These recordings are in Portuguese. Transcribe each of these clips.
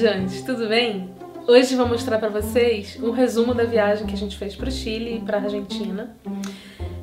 viajantes, tudo bem? Hoje vou mostrar para vocês um resumo da viagem que a gente fez para o Chile e para a Argentina.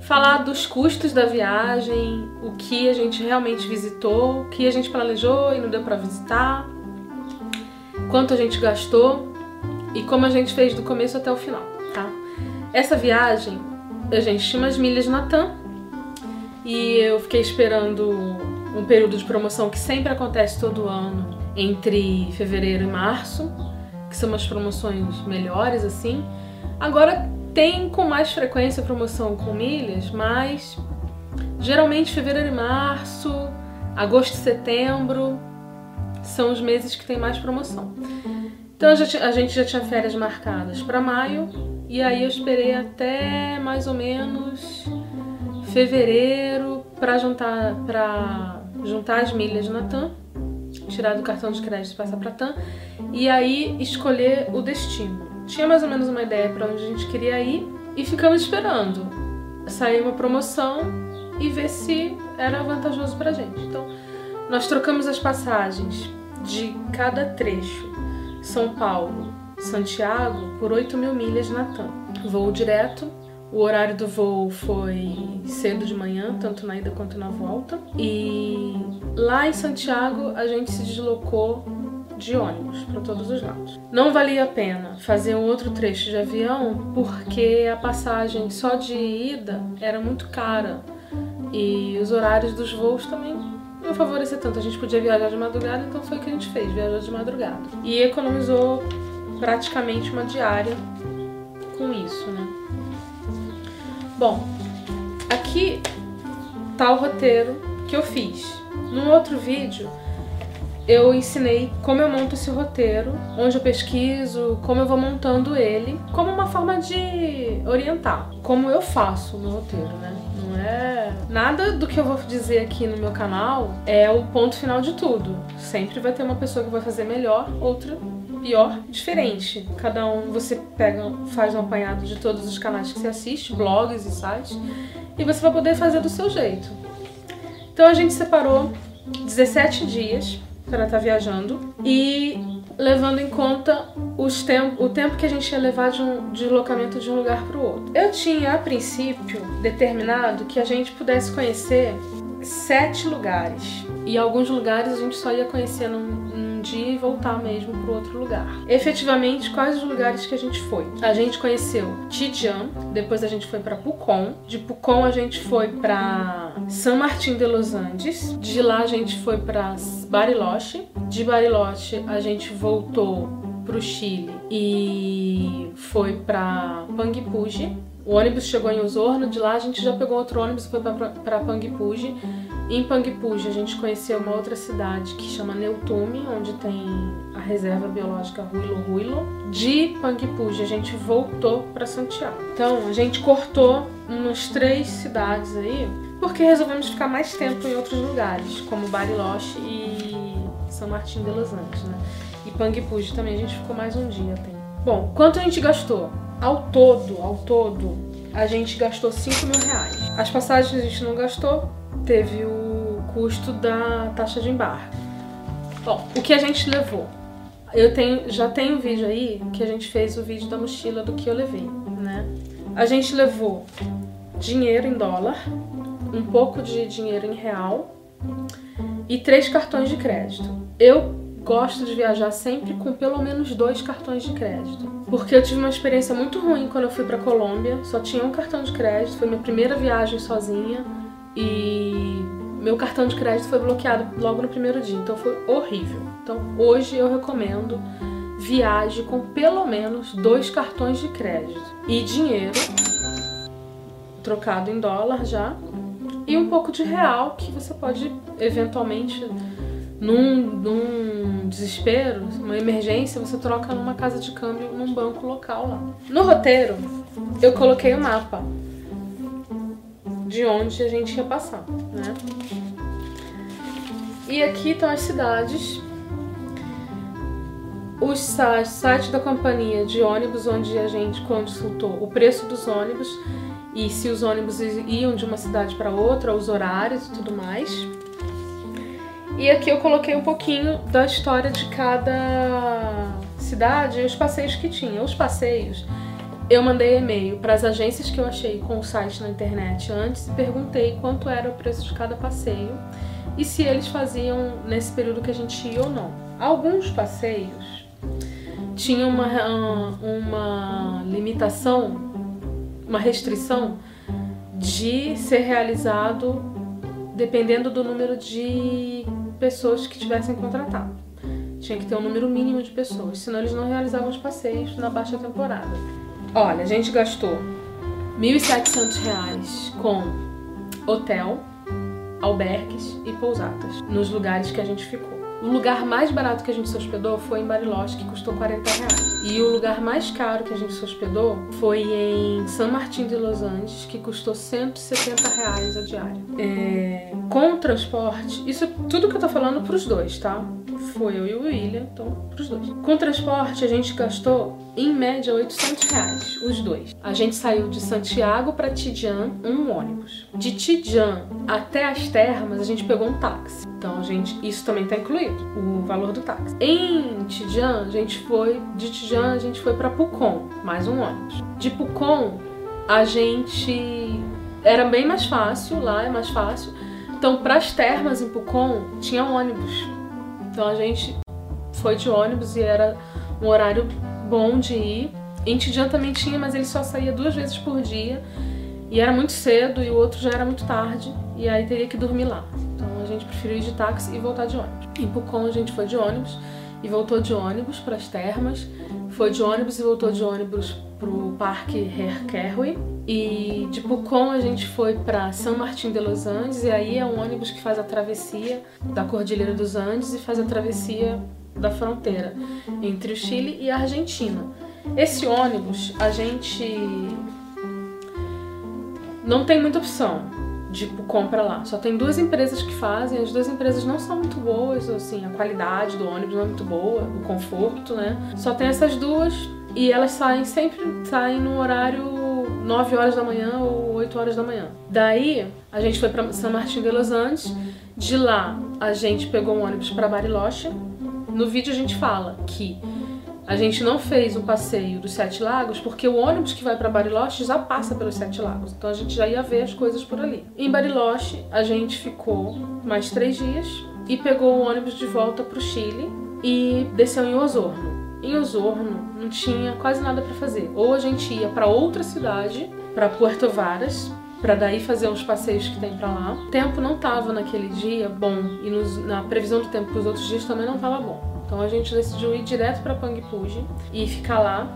Falar dos custos da viagem, o que a gente realmente visitou, o que a gente planejou e não deu para visitar, quanto a gente gastou e como a gente fez do começo até o final, tá? Essa viagem, a gente tinha umas milhas na TAM e eu fiquei esperando um período de promoção que sempre acontece todo ano entre fevereiro e março, que são umas promoções melhores assim. Agora tem com mais frequência promoção com milhas, mas geralmente fevereiro e março, agosto e setembro são os meses que tem mais promoção. Então a gente já tinha férias marcadas para maio e aí eu esperei até mais ou menos fevereiro para juntar para juntar as milhas na TAM tirar do cartão de crédito e passar para TAM, e aí escolher o destino. Tinha mais ou menos uma ideia para onde a gente queria ir e ficamos esperando sair uma promoção e ver se era vantajoso para gente. Então, nós trocamos as passagens de cada trecho, São Paulo, Santiago, por 8 mil milhas na TAM. Voo direto, o horário do voo foi cedo de manhã, tanto na ida quanto na volta. E lá em Santiago a gente se deslocou de ônibus para todos os lados. Não valia a pena fazer um outro trecho de avião porque a passagem só de ida era muito cara e os horários dos voos também não favoreciam tanto. A gente podia viajar de madrugada, então foi o que a gente fez, viajou de madrugada. E economizou praticamente uma diária com isso, né? Bom, aqui tá o roteiro que eu fiz. No outro vídeo eu ensinei como eu monto esse roteiro, onde eu pesquiso, como eu vou montando ele, como uma forma de orientar, como eu faço no roteiro, né? Não é nada do que eu vou dizer aqui no meu canal é o ponto final de tudo. Sempre vai ter uma pessoa que vai fazer melhor, outra pior, diferente. Cada um você pega, faz um apanhado de todos os canais que você assiste, blogs e sites, e você vai poder fazer do seu jeito. Então a gente separou 17 dias para estar tá viajando e levando em conta os tempo, o tempo que a gente ia levar de um deslocamento de um lugar para o outro. Eu tinha, a princípio, determinado que a gente pudesse conhecer sete lugares. E alguns lugares a gente só ia conhecer num, dia e voltar mesmo para outro lugar. Efetivamente, quais os lugares que a gente foi? A gente conheceu Tijan, depois a gente foi para Pucón, de Pucón a gente foi para San Martín de los Andes, de lá a gente foi para Bariloche, de Bariloche a gente voltou para o Chile e foi para Panguipulli. O ônibus chegou em Osorno, de lá a gente já pegou outro ônibus e foi para Panguipulli em Panguipulli, a gente conheceu uma outra cidade que chama Neutume, onde tem a reserva biológica Huilo Huilo. De Panguipulli, a gente voltou para Santiago. Então, a gente cortou umas três cidades aí, porque resolvemos ficar mais tempo em outros lugares, como Bariloche e São Martin de los Andes, né? E Panguipulli também a gente ficou mais um dia tem. Bom, quanto a gente gastou? Ao todo, ao todo, a gente gastou 5 mil reais. As passagens a gente não gastou, teve o custo da taxa de embarque. Bom, o que a gente levou? Eu tenho, já tem um vídeo aí que a gente fez o vídeo da mochila do que eu levei, né? A gente levou dinheiro em dólar, um pouco de dinheiro em real e três cartões de crédito. Eu gosto de viajar sempre com pelo menos dois cartões de crédito, porque eu tive uma experiência muito ruim quando eu fui para Colômbia. Só tinha um cartão de crédito, foi minha primeira viagem sozinha e meu cartão de crédito foi bloqueado logo no primeiro dia, então foi horrível. Então hoje eu recomendo viaje com pelo menos dois cartões de crédito e dinheiro trocado em dólar já e um pouco de real que você pode eventualmente num, num desespero, uma emergência, você troca numa casa de câmbio num banco local lá. No roteiro eu coloquei o um mapa de onde a gente ia passar, né? E aqui estão as cidades, o site da companhia de ônibus onde a gente consultou o preço dos ônibus e se os ônibus iam de uma cidade para outra, os horários e tudo mais. E aqui eu coloquei um pouquinho da história de cada cidade e os passeios que tinha. Os passeios, eu mandei e-mail para as agências que eu achei com o site na internet antes e perguntei quanto era o preço de cada passeio e se eles faziam nesse período que a gente ia ou não. Alguns passeios tinham uma, uma limitação, uma restrição de ser realizado dependendo do número de pessoas que tivessem contratado. Tinha que ter um número mínimo de pessoas, senão eles não realizavam os passeios na baixa temporada. Olha, a gente gastou R$ 1.700 com hotel, albergues e pousadas nos lugares que a gente ficou. O lugar mais barato que a gente se hospedou foi em Bariloche, que custou 40 reais. E o lugar mais caro que a gente se hospedou foi em San Martín de Los Angeles, que custou 170 reais a diária. É... Com transporte, isso tudo que eu tô falando pros dois, tá? Foi eu e o William, então pros dois. Com transporte, a gente gastou em média 800 reais, os dois. A gente saiu de Santiago para Tijan, um ônibus. De Tijan até as termas, a gente pegou um táxi. Então, gente, isso também tá incluído, o valor do táxi. Em Tijan, a gente foi, de Tijan, a gente foi para Pucon, mais um ônibus. De Pucon, a gente era bem mais fácil, lá é mais fácil. Então, para as termas em Pucon, tinha ônibus então a gente foi de ônibus e era um horário bom de ir. Em Tijan também tinha, mas ele só saía duas vezes por dia. E era muito cedo e o outro já era muito tarde. E aí teria que dormir lá. Então a gente preferiu ir de táxi e voltar de ônibus. Em Pucon a gente foi de ônibus e voltou de ônibus para as termas. Foi de ônibus e voltou de ônibus pro Parque Herkerwe. E de Pucon a gente foi para São Martin de Los Andes e aí é um ônibus que faz a travessia da Cordilheira dos Andes e faz a travessia da fronteira entre o Chile e a Argentina. Esse ônibus a gente não tem muita opção de compra lá. Só tem duas empresas que fazem, as duas empresas não são muito boas, assim, a qualidade do ônibus não é muito boa, o conforto, né? Só tem essas duas e elas saem sempre saem no horário 9 horas da manhã ou 8 horas da manhã. Daí a gente foi para São Martin de Los Andes. De lá a gente pegou um ônibus para Bariloche. No vídeo a gente fala que a gente não fez o passeio dos Sete Lagos porque o ônibus que vai para Bariloche já passa pelos Sete Lagos. Então a gente já ia ver as coisas por ali. Em Bariloche a gente ficou mais três dias e pegou o ônibus de volta para o Chile e desceu em Osorno. Em Osorno não tinha quase nada para fazer. Ou a gente ia para outra cidade, para Puerto Varas, para daí fazer uns passeios que tem para lá. O tempo não tava naquele dia bom e nos, na previsão do tempo para os outros dias também não tava bom. Então a gente decidiu ir direto para Pangpuji e ficar lá,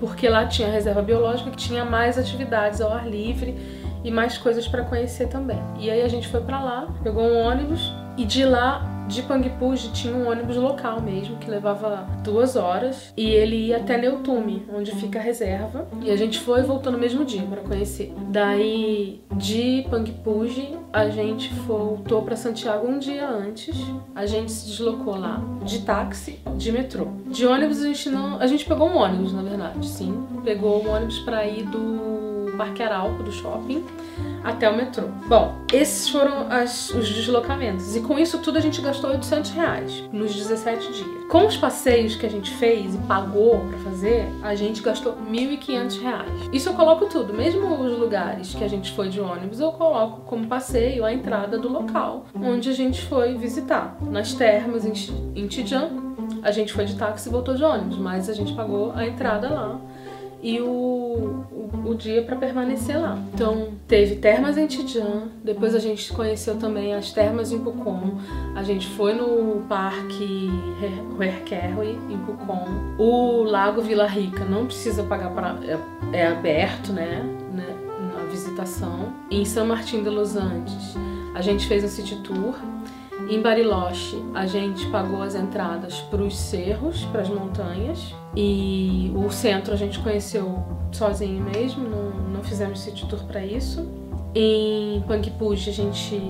porque lá tinha reserva biológica que tinha mais atividades ao ar livre e mais coisas para conhecer também. E aí a gente foi para lá, pegou um ônibus e de lá de Pangpuji tinha um ônibus local mesmo, que levava duas horas, e ele ia até Neutume, onde fica a reserva. E a gente foi e voltou no mesmo dia para conhecer. Daí, de Pangpuji, a gente voltou para Santiago um dia antes. A gente se deslocou lá de táxi, de metrô. De ônibus a gente não. A gente pegou um ônibus, na verdade, sim. Pegou um ônibus para ir do Parque Arauco, do shopping até o metrô. Bom, esses foram as, os deslocamentos. E com isso tudo a gente gastou 800 reais nos 17 dias. Com os passeios que a gente fez e pagou para fazer, a gente gastou 1.500 reais. Isso eu coloco tudo, mesmo os lugares que a gente foi de ônibus, eu coloco como passeio a entrada do local onde a gente foi visitar. Nas termas em Tijan, a gente foi de táxi e voltou de ônibus, mas a gente pagou a entrada lá e o, o, dia para permanecer lá. Então, teve termas em Tijan, depois a gente conheceu também as termas em Pucon, a gente foi no parque Huerkerwe em Pucon. O Lago Vila Rica não precisa pagar para é, é, aberto, né, né, na visitação. Em São Martin de Los Andes, a gente fez um city tour em Bariloche, a gente pagou as entradas para os cerros, para as montanhas. E o centro a gente conheceu sozinho mesmo, não, não fizemos city tour para isso. Em Pangpuj a gente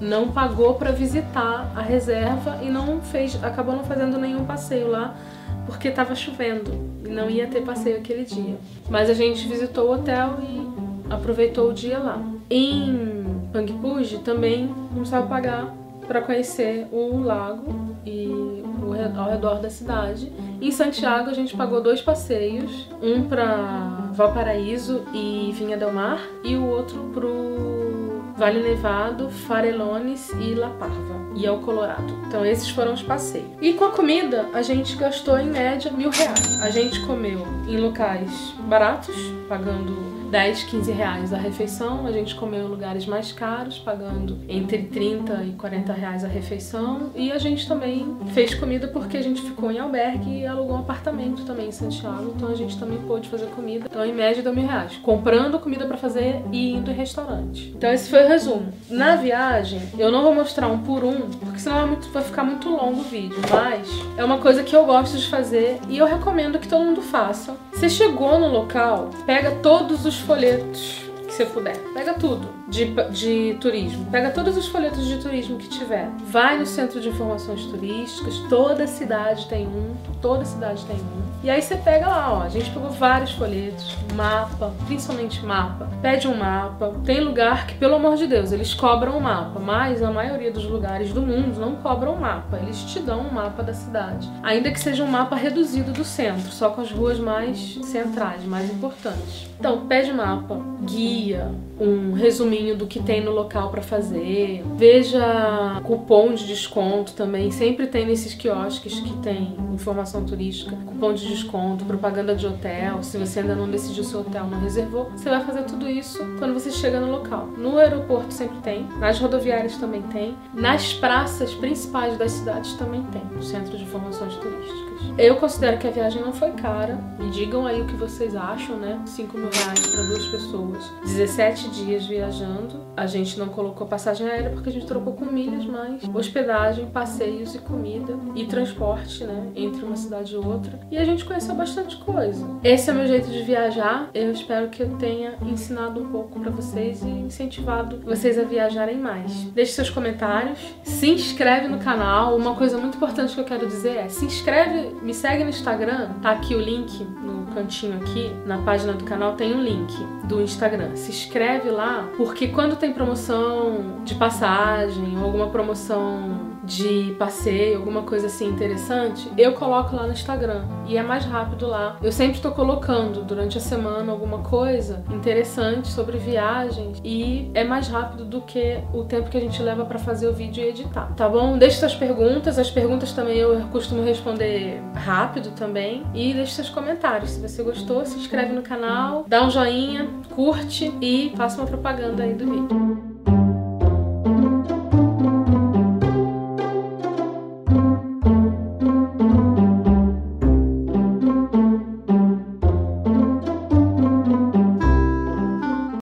não pagou para visitar a reserva e não fez, acabou não fazendo nenhum passeio lá porque estava chovendo e não ia ter passeio aquele dia. Mas a gente visitou o hotel e aproveitou o dia lá. Em Pangpuj também não precisava pagar para conhecer o lago e o, ao redor da cidade. Em Santiago a gente pagou dois passeios, um para Valparaíso e Vinha del Mar e o outro pro Vale Nevado, Farelones e La Parva e ao Colorado. Então esses foram os passeios. E com a comida a gente gastou em média mil reais. A gente comeu em locais baratos, pagando 10, 15 reais a refeição. A gente comeu em lugares mais caros, pagando entre 30 e 40 reais a refeição. E a gente também fez comida porque a gente ficou em albergue e alugou um apartamento também em Santiago. Então a gente também pôde fazer comida. Então, em média, deu mil reais. Comprando comida para fazer e indo em restaurante. Então, esse foi o resumo. Na viagem, eu não vou mostrar um por um, porque senão é muito, vai ficar muito longo o vídeo. Mas é uma coisa que eu gosto de fazer e eu recomendo que todo mundo faça. Você chegou no local, pega todos os folhetos que você puder. Pega tudo de, de turismo. Pega todos os folhetos de turismo que tiver. Vai no centro de informações turísticas. Toda cidade tem um. Toda cidade tem um. E aí você pega lá, ó. A gente pegou vários folhetos, mapa, principalmente mapa. Pede um mapa. Tem lugar que, pelo amor de Deus, eles cobram o mapa, mas a maioria dos lugares do mundo não cobram um mapa. Eles te dão um mapa da cidade. Ainda que seja um mapa reduzido do centro, só com as ruas mais centrais, mais importantes. Então, pede mapa, guia, um resuminho do que tem no local para fazer. Veja cupom de desconto também. Sempre tem nesses quiosques que tem informação turística, cupom de desconto, propaganda de hotel. Se você ainda não decidiu seu hotel, não reservou, você vai fazer tudo isso quando você chega no local. No aeroporto sempre tem, nas rodoviárias também tem, nas praças principais das cidades também tem, no centro de informações turísticas. Eu considero que a viagem não foi cara. Me digam aí o que vocês acham, né? 5 mil reais para duas pessoas. 17 dias viajando. A gente não colocou passagem aérea porque a gente trocou com milhas, mas hospedagem, passeios e comida e transporte, né? Entre uma cidade e outra. E a gente conheceu bastante coisa. Esse é o meu jeito de viajar. Eu espero que eu tenha ensinado um pouco para vocês e incentivado vocês a viajarem mais. Deixe seus comentários. Se inscreve no canal. Uma coisa muito importante que eu quero dizer é se inscreve me segue no Instagram, tá aqui o link no cantinho aqui, na página do canal tem um link do Instagram. Se inscreve lá, porque quando tem promoção de passagem ou alguma promoção de passeio, alguma coisa assim interessante, eu coloco lá no Instagram e é mais rápido lá. Eu sempre estou colocando durante a semana alguma coisa interessante sobre viagens e é mais rápido do que o tempo que a gente leva para fazer o vídeo e editar, tá bom? Deixe suas perguntas, as perguntas também eu costumo responder rápido também e deixe seus comentários. Se você gostou, se inscreve no canal, dá um joinha, curte e faça uma propaganda aí do vídeo.